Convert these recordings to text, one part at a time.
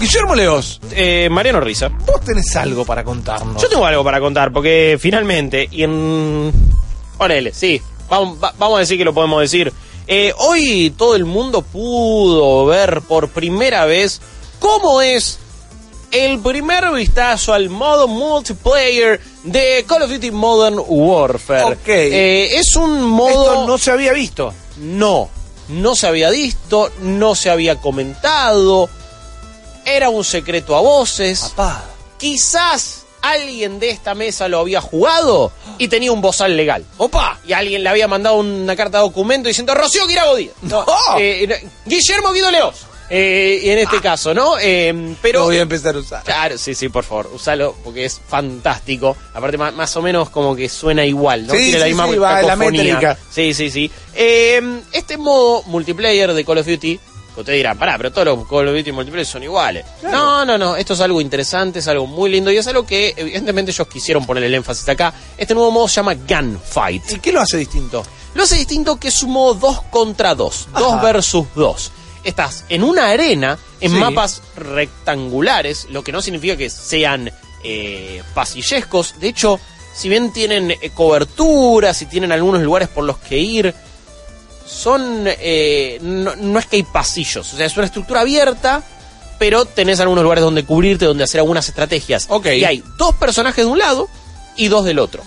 Guillermo Leos, Eh, Mariano Risa. vos tenés algo para contarnos. Yo tengo algo para contar, porque finalmente, y en. Ponele, sí. Vamos, va- vamos a decir que lo podemos decir. Eh, hoy todo el mundo pudo ver por primera vez cómo es el primer vistazo al modo multiplayer de Call of Duty Modern Warfare. Ok. Eh, es un modo. Esto no se había visto. No, no se había visto, no se había comentado, era un secreto a voces. Papá. Quizás alguien de esta mesa lo había jugado y tenía un bozal legal. ¡Opa! Y alguien le había mandado una carta de documento diciendo Rocío Guirago Díaz. No, eh, Guillermo Guido Leos. Eh, y en este caso, ¿no? Eh, pero Lo voy a empezar a usar. Claro, sí, sí, por favor, usalo porque es fantástico. Aparte, más, o menos como que suena igual, ¿no? Sí, Tiene la misma sí, va, la cacofonía. métrica. Sí, sí, sí. Eh, este modo multiplayer de Call of Duty, que ustedes dirán, pará, pero todos los Call of Duty multiplayer son iguales. No, no, no, esto es algo interesante, es algo muy lindo y es algo que evidentemente ellos quisieron poner el énfasis acá. Este nuevo modo se llama Gunfight. ¿Y qué lo hace distinto? Lo hace distinto que es un modo 2 contra 2, 2 Ajá. versus 2. Estás en una arena, en Sí. mapas rectangulares, lo que no significa que sean eh, pasillescos. De hecho, si bien tienen eh, coberturas y tienen algunos lugares por los que ir, son. eh, no, no es que hay pasillos, o sea, es una estructura abierta. Pero tenés algunos lugares donde cubrirte, donde hacer algunas estrategias. Ok. Y hay dos personajes de un lado y dos del otro.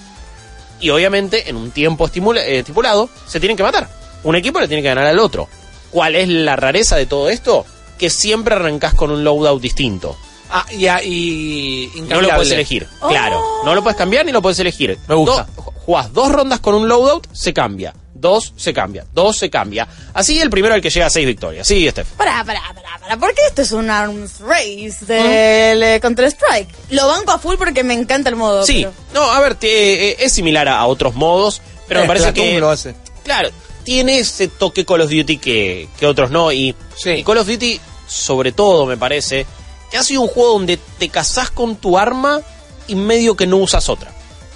Y obviamente, en un tiempo estimula- eh, estipulado, se tienen que matar. Un equipo le tiene que ganar al otro. ¿Cuál es la rareza de todo esto? Que siempre arrancás con un loadout distinto. Ah, y, ah, y No lo puedes elegir. Claro. No lo puedes cambiar ni lo puedes elegir. Me gusta. Do- jugás dos rondas con un loadout, se cambia. Dos se cambia. Dos se cambia. Así el primero al que llega a seis victorias. Sí, Steph. Pará, pará, pará, pará. ¿Por qué esto es un arms race del eh, Counter-Strike? Lo banco a full porque me encanta el modo. Sí. pero- No, a ver, te- eh, es similar a, a otros modos, pero Eh, me parece que... lo hace. Claro, tiene ese toque Call of Duty que, que otros no. Y, Sí. y Call of Duty, sobre todo, me parece, que ha sido un juego donde te casás con tu arma y medio que no usas otra.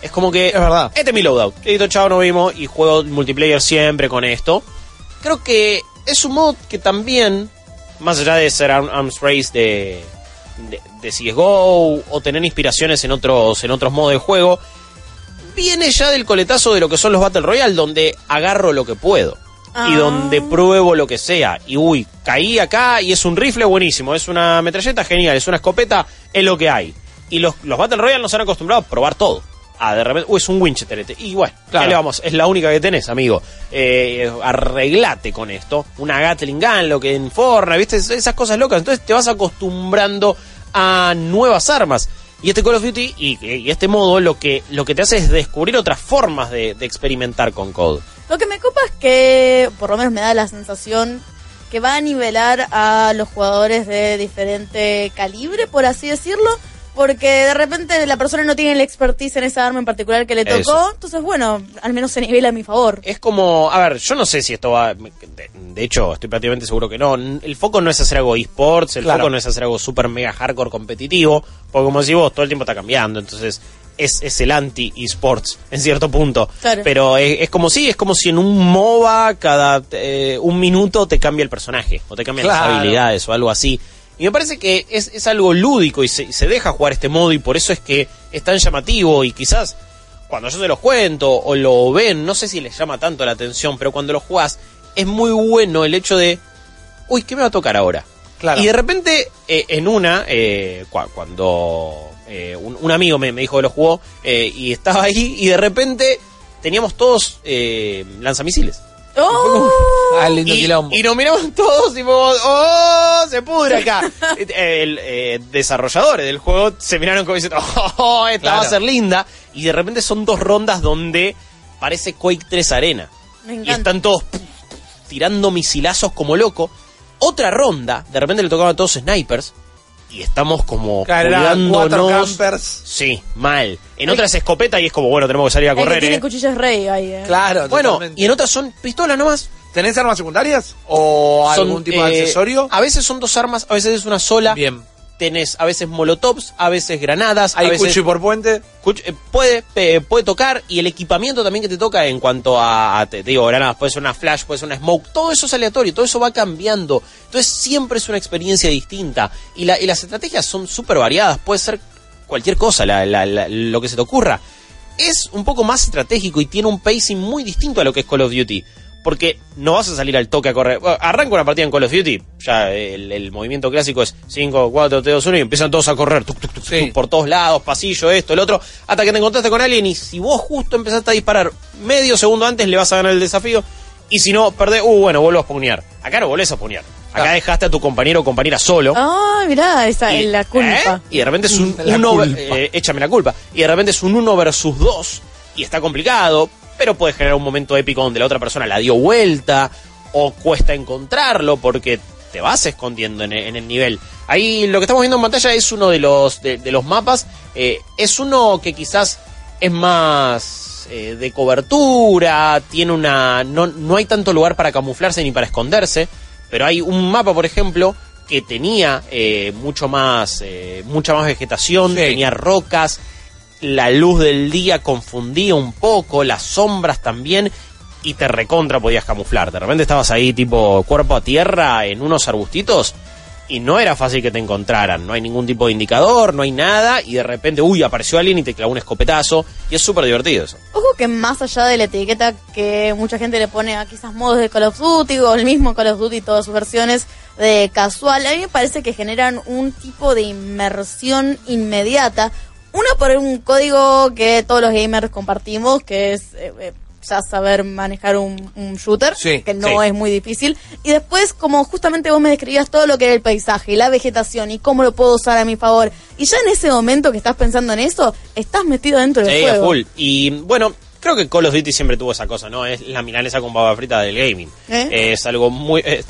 Es como que. Es verdad. Este es mi loadout. Listo, chavo, no vimos. Y juego multiplayer siempre con esto. Creo que es un modo que también, más allá de ser Arm- Arms Race de, de, de CSGO o tener inspiraciones en otros, en otros modos de juego, viene ya del coletazo de lo que son los Battle Royale, donde agarro lo que puedo. Y Ah. donde pruebo lo que sea. Y uy, caí acá y es un rifle buenísimo. Es una metralleta genial. Es una escopeta, es lo que hay. Y los, los Battle Royale nos han acostumbrado a probar todo. Ah, de repente, uy, es un Winchester. este. Y bueno, Claro. ¿qué le vamos? Es la única que tenés, amigo. Eh, arreglate con esto. Una Gatling Gun, lo que en Fortnite, ¿viste? Es- Esas cosas locas. Entonces te vas acostumbrando a nuevas armas. Y este Call of Duty y, y este modo lo que, lo que te hace es descubrir otras formas de, de experimentar con Code. Lo que me copa es que, por lo menos me da la sensación, que va a nivelar a los jugadores de diferente calibre, por así decirlo. Porque de repente la persona no tiene la expertise en esa arma en particular que le tocó. Eso. Entonces, bueno, al menos se nivela a mi favor. Es como, a ver, yo no sé si esto va, de, de hecho, estoy prácticamente seguro que no. El foco no es hacer algo esports, el Claro. foco no es hacer algo super mega hardcore competitivo, porque como decís vos, todo el tiempo está cambiando, entonces es, es el anti-esports en cierto punto. Claro. Pero es, es como si, es como si en un MOBA cada eh, un minuto te cambia el personaje, o te cambian Claro. las habilidades o algo así. Y me parece que es, es algo lúdico y se, y se deja jugar este modo y por eso es que es tan llamativo y quizás cuando yo se los cuento o lo ven, no sé si les llama tanto la atención, pero cuando lo jugás es muy bueno el hecho de, uy, ¿qué me va a tocar ahora? Claro. Y de repente, eh, en una, eh, cua- cuando eh, un, un amigo me, me dijo que lo jugó eh, y estaba ahí y de repente teníamos todos eh, lanzamisiles. ¡Oh! Ah, lindo Y, quilombo. y nos miramos todos y fuimos, ¡oh! Se pudre acá. El eh, desarrolladores del juego se miraron como diciendo, ¡oh! Esta Claro. va a ser linda. Y de repente son dos rondas donde parece Quake 3 Arena. Me Y están todos tirando misilazos como loco. otra ronda, de repente le tocaba a todos snipers y estamos como cuidándonos. campers. Sí, mal. En otras es escopeta y es como, bueno, tenemos que salir a correr. tiene ¿eh? cuchillas rey ahí, eh. Claro, Bueno, totalmente. y en otras son pistolas nomás. ¿Tenés armas secundarias? ¿O Son, algún tipo de eh, accesorio? A veces son dos armas, a veces es una sola. Bien. Tenés a veces molotovs, a veces granadas, ¿Hay a veces cuchillo por puente? Cuch- eh, puede, puede tocar y el equipamiento también que te toca en cuanto a, a- te, te digo, granadas, puede ser una flash, puede ser una smoke, todo eso es aleatorio, todo eso va cambiando. Entonces siempre es una experiencia distinta y, la- y las estrategias son súper variadas, puede ser cualquier cosa, la- la- la- lo que se te ocurra. Es un poco más estratégico y tiene un pacing muy distinto a lo que es Call of Duty. Porque no vas a salir al toque a correr. Bueno, arranca una partida en Call of Duty, ya el, el movimiento clásico es 5, 4, 3, 2, 1 y empiezan todos a correr tuc, tuc, tuc, Sí. tuc, por todos lados, pasillo, esto, el otro, hasta que te encontraste con alguien y si vos justo empezaste a disparar medio segundo antes le vas a ganar el desafío y si no, perdés, uh, bueno, vuelvo a spawnear. Acá no volvés a spawnear. Acá Ah. dejaste a tu compañero o compañera solo. Ay, mirá, esa es la culpa. ¿eh? Y de repente es un La uno, culpa. eh, échame la culpa. Y de repente es un uno versus dos y está complicado, pero puede generar un momento épico donde la otra persona la dio vuelta o cuesta encontrarlo porque te vas escondiendo en el, en el nivel. Ahí lo que estamos viendo en pantalla es uno de los de, de los mapas. Eh, es uno que quizás es más eh, de cobertura, tiene una no, no hay tanto lugar para camuflarse ni para esconderse, pero hay un mapa, por ejemplo, que tenía eh, mucho más eh, mucha más vegetación, Sí. tenía rocas, la luz del día confundía un poco, las sombras también y te recontra podías camuflar. De repente estabas ahí tipo cuerpo a tierra en unos arbustitos y no era fácil que te encontraran. No hay ningún tipo de indicador, no hay nada y de repente, uy, apareció alguien y te clavó un escopetazo y es súper divertido eso. Ojo que más allá de la etiqueta que mucha gente le pone a quizás modos de Call of Duty o el mismo Call of Duty, todas sus versiones de casual, a mí me parece que generan un tipo de inmersión inmediata. Uno por un código que todos los gamers compartimos, que es eh, eh, ya saber manejar un, un shooter, Sí, que no sí. es muy difícil. Y después, como justamente vos me describías todo lo que era el paisaje y la vegetación y cómo lo puedo usar a mi favor. Y ya en ese momento que estás pensando en eso, estás metido dentro del Sí, juego. full. Y bueno, creo que Call of Duty siempre tuvo esa cosa, ¿no? Es la milanesa con baba frita del gaming. ¿Eh? Es algo muy... eh,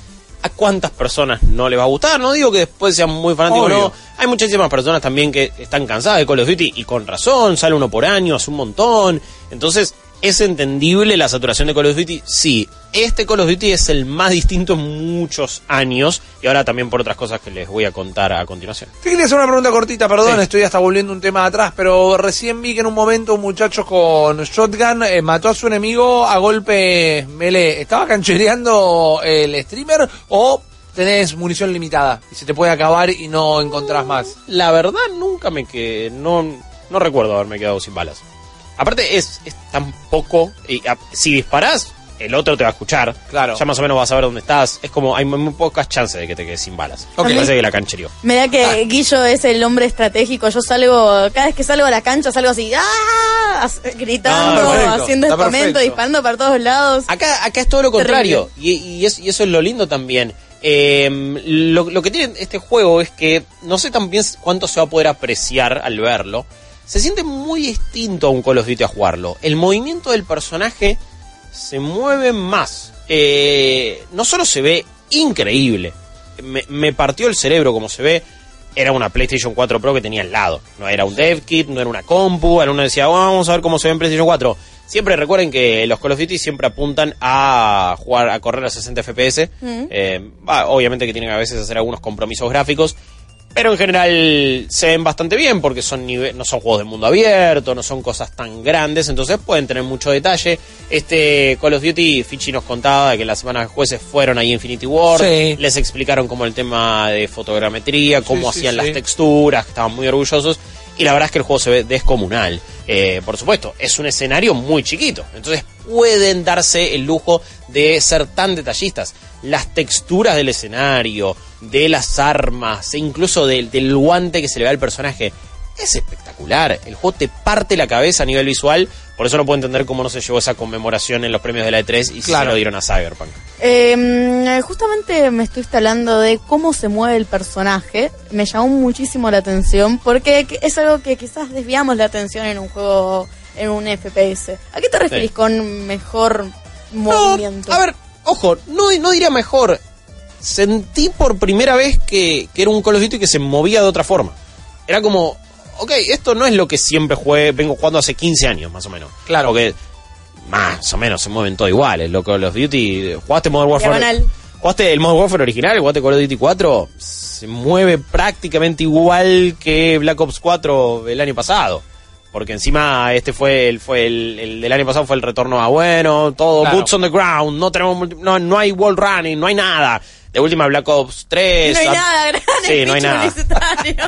¿A cuántas personas no le va a gustar? No digo que después sean muy fanáticos, Obvio. no. Hay muchísimas personas también que están cansadas de Call of Duty y con razón, sale uno por año, hace un montón. Entonces, ¿es entendible la saturación de Call of Duty? Sí. Este Call of Duty es el más distinto en muchos años y ahora también por otras cosas que les voy a contar a continuación. Te quería hacer una pregunta cortita, perdón, Sí. estoy hasta volviendo un tema atrás, pero recién vi que en un momento un muchacho con shotgun eh, mató a su enemigo a golpe melee. ¿Estaba canchereando el streamer o tenés munición limitada y se te puede acabar y no encontrás más? La verdad nunca me quedé, no, no recuerdo haberme quedado sin balas. Aparte es, es tan poco, y, a- si disparás, el otro te va a escuchar. Claro. Ya más o menos vas a ver dónde estás. Es como, hay muy, muy pocas chances de que te quedes sin balas. Ok. Me parece que la canchereó. Me da que Guillo es el hombre estratégico. Yo salgo, cada vez que salgo a la cancha, salgo así, ¡ah! As- Gritando, Ah, perfecto, haciendo está estamento, perfecto. disparando para todos lados. Acá, acá es todo lo contrario. Y, y es- y eso es lo lindo también. Eh, lo, lo que tiene este juego es que no sé también cuánto se va a poder apreciar al verlo. Se siente muy distinto a un Call of Duty a jugarlo. El movimiento del personaje se mueve más. Eh, no solo se ve increíble, me, me partió el cerebro como se ve. Era una PlayStation 4 Pro que tenía al lado. No era un dev kit, no era una compu. Uno decía, "Oh, vamos a ver cómo se ve en PlayStation 4. Siempre recuerden que los Call of Duty siempre apuntan a jugar, a correr a 60 FPS. Eh, va, obviamente que tienen a veces hacer algunos compromisos gráficos. Pero en general se ven bastante bien porque son nive- no son juegos de mundo abierto, no son cosas tan grandes, entonces pueden tener mucho detalle. Este Call of Duty, Fichi nos contaba de que la semana de jueces fueron ahí a Infinity War, Sí. les explicaron como el tema de fotogrametría, cómo Sí, hacían sí. las texturas, estaban muy orgullosos. Y la verdad es que el juego se ve descomunal. Eh, por supuesto, es un escenario muy chiquito. Entonces pueden darse el lujo de ser tan detallistas. Las texturas del escenario, de las armas, e incluso del, del guante que se le ve al personaje. Es espectacular. El juego te parte la cabeza a nivel visual. Por eso no puedo entender cómo no se llevó esa conmemoración en los premios de la E3 y si Claro. se lo dieron a Cyberpunk. Eh, justamente me estuviste hablando de cómo se mueve el personaje. Me llamó muchísimo la atención porque es algo que quizás desviamos la atención en un juego, en un FPS. ¿A qué te referís Sí. con mejor No, movimiento? a ver, ojo, no, no diría mejor. sentí por primera vez que, que era un Call of Duty que se movía de otra forma. Era como, ok, esto no es lo que siempre jugué, vengo jugando hace 15 años más o menos. Claro. Porque más o menos se mueven todo iguales. Lo Call of Duty, jugaste Modern Warfare. Diagonal. Jugaste el Modern Warfare original, jugaste Call of Duty 4, se mueve prácticamente igual que Black Ops 4 el año pasado. Porque encima este fue el fue el, el del año pasado fue el retorno a bueno, todo Claro. boots on the ground, no tenemos multi- no, no hay wall running, no hay nada. De última Black Ops 3. No hay nada, gran Sí, no hay nada.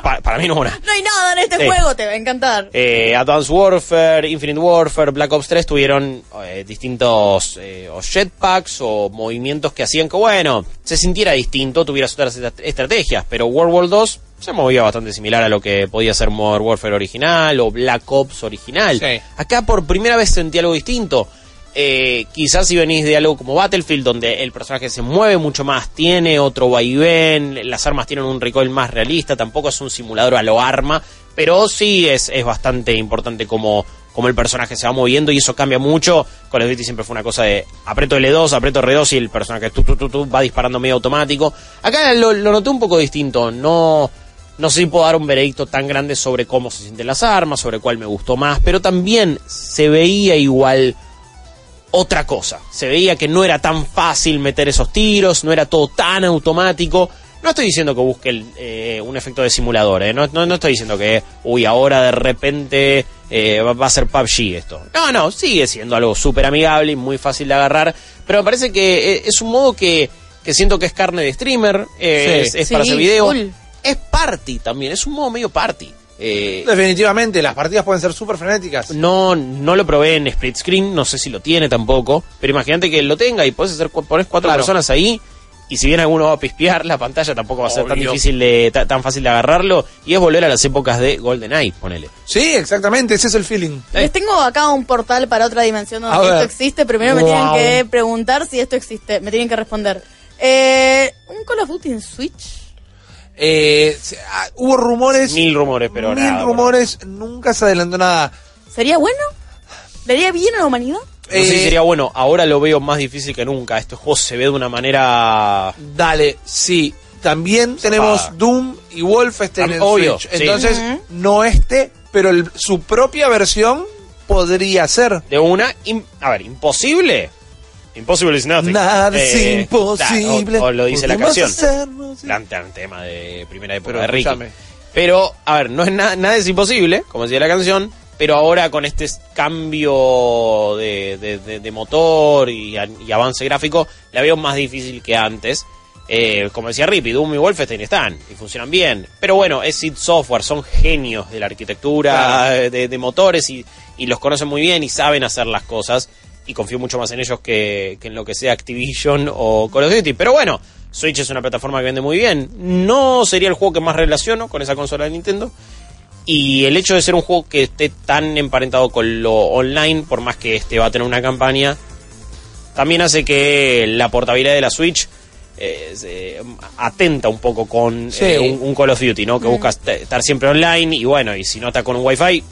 Pa- para mí no una. No hay nada en este Sí. juego, te va a encantar. Eh, Advanced Warfare, Infinite Warfare, Black Ops 3 tuvieron eh, distintos eh, o jetpacks o movimientos que hacían que, bueno, se sintiera distinto, tuvieras otras est- estrategias, pero World War 2 se movía bastante similar a lo que podía ser Modern Warfare original o Black Ops original. Sí. Acá por primera vez sentí algo distinto. Eh, quizás si venís de algo como Battlefield, donde el personaje se mueve mucho más, tiene otro vaivén, las armas tienen un recoil más realista, tampoco es un simulador a lo arma, pero sí es, es bastante importante como, como el personaje se va moviendo y eso cambia mucho. Call of Duty siempre fue una cosa de aprieto L2, aprieto R2 y el personaje tu, tu, tu, va disparando medio automático. Acá lo, lo noté un poco distinto, no... No sé si puedo dar un veredicto tan grande sobre cómo se sienten las armas, sobre cuál me gustó más, pero también se veía igual otra cosa. Se veía que no era tan fácil meter esos tiros, no era todo tan automático. No estoy diciendo que busque el, eh, un efecto de simulador, eh. no, no, no estoy diciendo que, uy, ahora de repente eh, va, va a ser PUBG esto. No, no, sigue siendo algo súper amigable y muy fácil de agarrar, pero me parece que eh, es un modo que, que siento que es carne de streamer, eh, Sí. es, es Sí, para hacer video. Es party también, es un modo medio party. Eh, Definitivamente, las partidas pueden ser súper frenéticas. no, no lo probé en split screen, no sé si lo tiene tampoco, pero imagínate que lo tenga y puedes hacer pones cuatro Claro. personas ahí y si bien alguno va a pispear la pantalla tampoco va a ser tan difícil de ta- tan fácil de agarrarlo y es volver a las épocas de GoldenEye, ponele. Sí, exactamente, ese es el feeling. Les tengo acá un portal para otra dimensión A donde ver. esto existe. Primero me tienen que preguntar si esto existe. Me tienen que responder. Eh, ¿Un Call of Duty en Switch? Eh, ah, hubo rumores, Mil rumores, pero mil nada, rumores, nunca se adelantó nada. ¿Sería bueno? ¿Le haría bien a la humanidad? No sé si Eh, sería bueno, ahora lo veo más difícil que nunca. Este juego se ve de una manera Dale, sí. También tenemos Doom y Wolfenstein en obvio, Switch. sí. Entonces, no este, pero el- su propia versión podría ser. de una... a ver, imposible. Impossible is nothing. Nada Eh, es imposible. O, o lo dice la canción. sí. Plantean tema de primera época Pero de Ricky. Pero, a ver, no es nada, nada es imposible, como decía la canción, pero ahora con este cambio de, de- de- de motor y, avance gráfico, la veo más difícil que antes. Eh, como decía Rippy, Doom y Wolfenstein están y funcionan bien. Pero bueno, es id Software, son genios de la arquitectura, Claro. de, de motores y, y los conocen muy bien y saben hacer las cosas. Y confío mucho más en ellos que, que en lo que sea Activision o Call of Duty. Pero bueno, Switch es una plataforma que vende muy bien. No sería el juego que más relaciono con esa consola de Nintendo. Y el hecho de ser un juego que esté tan emparentado con lo online, por más que este va a tener una campaña, también hace que la portabilidad de la Switch eh, atenta un poco con Sí. eh, un, un Call of Duty, ¿no? Que busca est- estar siempre online y bueno, y si no estás con un Wi-Fi,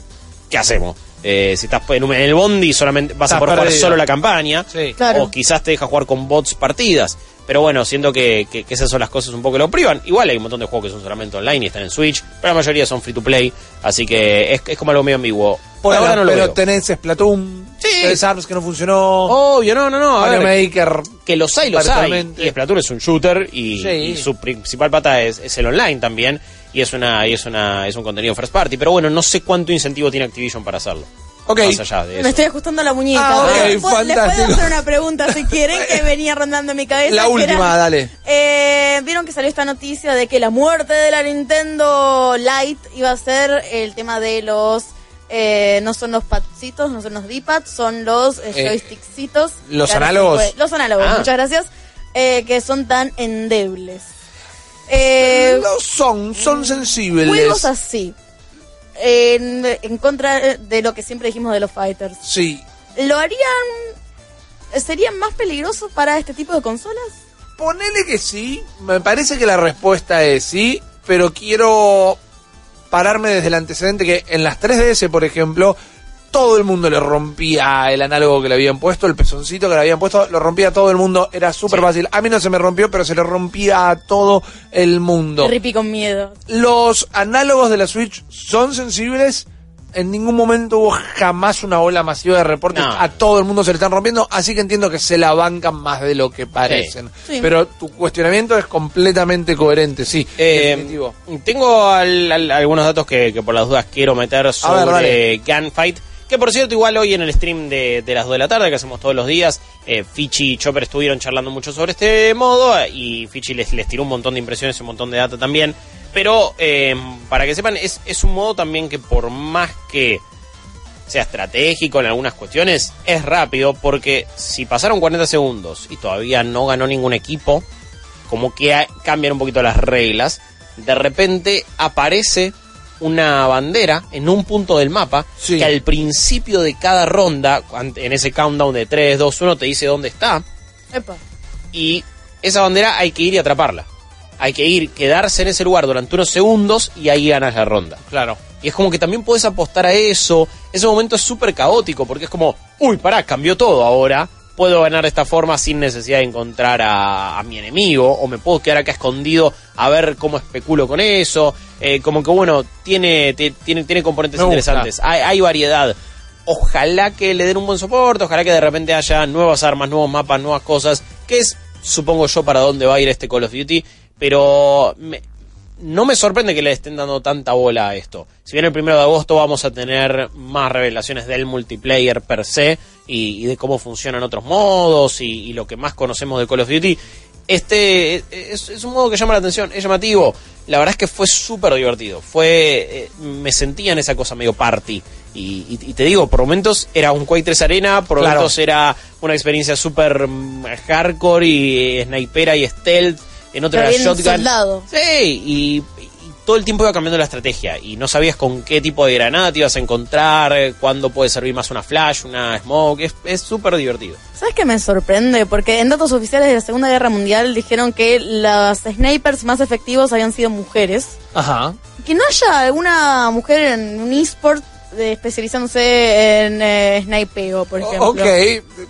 ¿qué hacemos? Eh, si estás en un- en el bondi solamente vas a poder jugar solo la campaña Sí. Claro. o quizás te deja jugar con bots partidas. Pero bueno, siento que, que- que esas son las cosas un poco que lo privan. Igual hay un montón de juegos que son solamente online y están en Switch, pero la mayoría son free to play, así que es, es como algo medio ambiguo. Por Bueno, ahora no lo pero veo. tenés Splatoon, Sí. tenés Arms que no funcionó, Obvio, no, no, no. a ver, Maker. que los hay, los hay. Y Splatoon es un shooter y, Sí. y su principal pata es, es el online también. Y es una y es una es un contenido first party. Pero bueno, no sé cuánto incentivo tiene Activision para hacerlo. Ok. Más allá de Me eso. estoy ajustando la muñeca. Ah, ¿Les puedo- les puedo fantástico. hacer una pregunta si quieren que venía rondando en mi cabeza? La última, era- dale. Eh, Vieron que salió esta noticia de que la muerte de la Nintendo Lite iba a ser el tema de los... eh, no son los padcitos, no son los D-pads, son los eh, Eh, joystickcitos. los análogos. Los análogos, Ah. muchas gracias. eh, que son tan endebles. Eh, No son, son sensibles. juegos así. En, en contra de lo que siempre dijimos de los fighters. Sí. ¿Lo harían... ¿Serían más peligrosos para este tipo de consolas? Ponele que sí. Me parece que la respuesta es sí, pero quiero pararme desde el antecedente que en las 3DS, por ejemplo, todo el mundo le rompía el análogo que le habían puesto, el pezoncito que le habían puesto, lo rompía a todo el mundo, era súper fácil. A mí no se me rompió, pero se le rompía a todo el mundo. Rippy con miedo. Los análogos de la Switch son sensibles. En ningún momento hubo jamás una ola masiva de reportes. No. A todo el mundo se le están rompiendo. Así que entiendo que se la bancan más de lo que parecen. Sí. Pero tu cuestionamiento es completamente coherente, sí. Eh, definitivo. tengo al- al- algunos datos que, que por las dudas quiero meter sobre dale. Gunfight. Que por cierto, igual hoy en el stream de, de las 2 de la tarde, que hacemos todos los días, eh, Fichi y Chopper estuvieron charlando mucho sobre este modo. Y Fichi les, les tiró un montón de impresiones un montón de data también. Pero eh, para que sepan, es, es un modo también que por más que sea estratégico en algunas cuestiones, es rápido porque si pasaron 40 segundos y todavía no ganó ningún equipo, como que cambian un poquito las reglas, de repente aparece una bandera en un punto del mapa Sí. que al principio de cada ronda, en ese countdown de 3, 2, 1, te dice dónde está Epa. y esa bandera hay que ir y atraparla. Hay que ir, quedarse en ese lugar durante unos segundos y ahí ganas la ronda. Claro. Y es como que también puedes apostar a eso. Ese momento es súper caótico porque es como, uy, pará, cambió todo ahora. Puedo ganar de esta forma sin necesidad de encontrar a, a mi enemigo. O me puedo quedar acá escondido a ver cómo especulo con eso. Eh, como que bueno, tiene, ti- tiene, tiene componentes Me interesantes. Hay, hay variedad. Ojalá que le den un buen soporte. Ojalá que de repente haya nuevas armas, nuevos mapas, nuevas cosas. Que es, supongo yo, para dónde va a ir este Call of Duty. Pero me- no me sorprende que le estén dando tanta bola a esto. Si bien el primero de agosto vamos a tener más revelaciones del multiplayer per se y, y de cómo funcionan otros modos y, y lo que más conocemos de Call of Duty, este es, es un modo que llama la atención, es llamativo. La verdad es que fue súper divertido. Fue, eh, me sentía en esa cosa medio party. Y, te digo, por momentos era un Quake 3 Arena, por Claro. momentos era una experiencia súper mm, hardcore y eh, snipera y stealth. En otra Pero era shotgun. soldado. Sí, y, y todo el tiempo iba cambiando la estrategia y no sabías con qué tipo de granada te ibas a encontrar, cuándo puede servir más una flash, una smoke, es- es súper divertido. ¿Sabes qué me sorprende? Porque en datos oficiales de la Segunda Guerra Mundial dijeron que los snipers más efectivos habían sido mujeres. Ajá. Que no haya alguna mujer en un eSport especializándose en eh, snipeo, por ejemplo. Ok,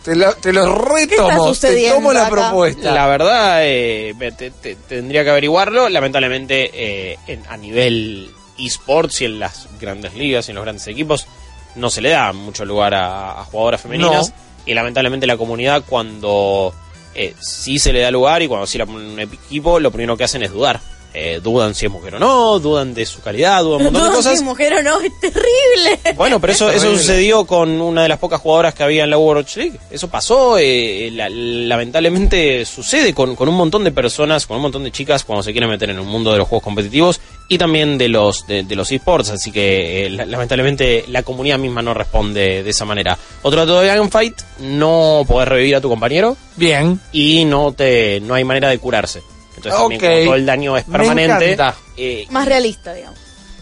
te lo, te lo retomo. Te sucediendo tomo la acá? propuesta. La verdad, eh, te- te- tendría que averiguarlo, lamentablemente eh, en- a nivel esports y en las grandes ligas y en los grandes equipos no se le da mucho lugar a, a jugadoras femeninas No. y lamentablemente la comunidad cuando eh, sí se le da lugar y cuando sí la ponen en un equipo lo primero que hacen es dudar. Eh, dudan si es mujer o no, dudan de su calidad, dudan un montón de No, cosas. sí, mujer o no, es terrible. Bueno, pero eso, eso sucedió con una de las pocas jugadoras que había en la Overwatch League. Eso pasó, eh, la- lamentablemente sucede con, con un montón de personas, con un montón de chicas cuando se quieren meter en el mundo de los juegos competitivos y también de los de, de los esports. Así que eh, la- lamentablemente la comunidad misma no responde de esa manera. Otro dato de Gunfight, no podés revivir a tu compañero Bien. y no te no hay manera de curarse. Entonces también Ok. como todo el daño es permanente. eh, Más realista, digamos.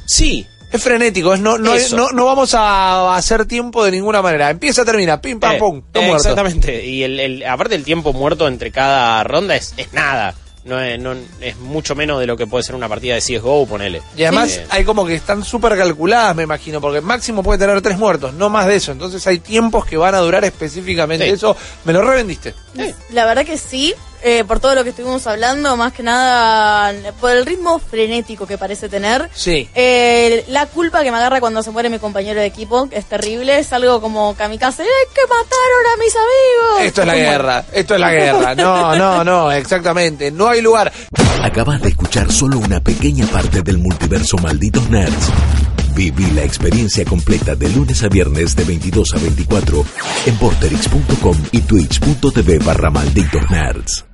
sí, Es frenético, es no, no, no, no vamos a hacer tiempo de ninguna manera. Empieza, termina, pim, pam, Eh, pum, eh, muerto. Exactamente. Y el, el- aparte el tiempo muerto entre cada ronda es, es nada. No es, no es mucho menos de lo que puede ser una partida de CSGO, ponele. Y además Sí. hay como que están súper calculadas, me imagino, porque máximo puede tener tres muertos, no más de eso. Entonces hay tiempos que van a durar específicamente Sí. eso. Me lo revendiste. La verdad que sí, eh, por todo lo que estuvimos hablando, más que nada por el ritmo frenético que parece tener. Sí. Eh, la culpa que me agarra cuando se muere mi compañero de equipo es terrible, es algo como kamikaze, ¡eh, que mataron a mis amigos! Esto es la guerra, esto es la guerra. No, no, no, exactamente. No hay lugar. Acabas de escuchar solo una pequeña parte del multiverso Malditos Nerds. Viví la experiencia completa de lunes a viernes de 22 a 24 en porterix.com y twitch.tv barra Malditos Nerds.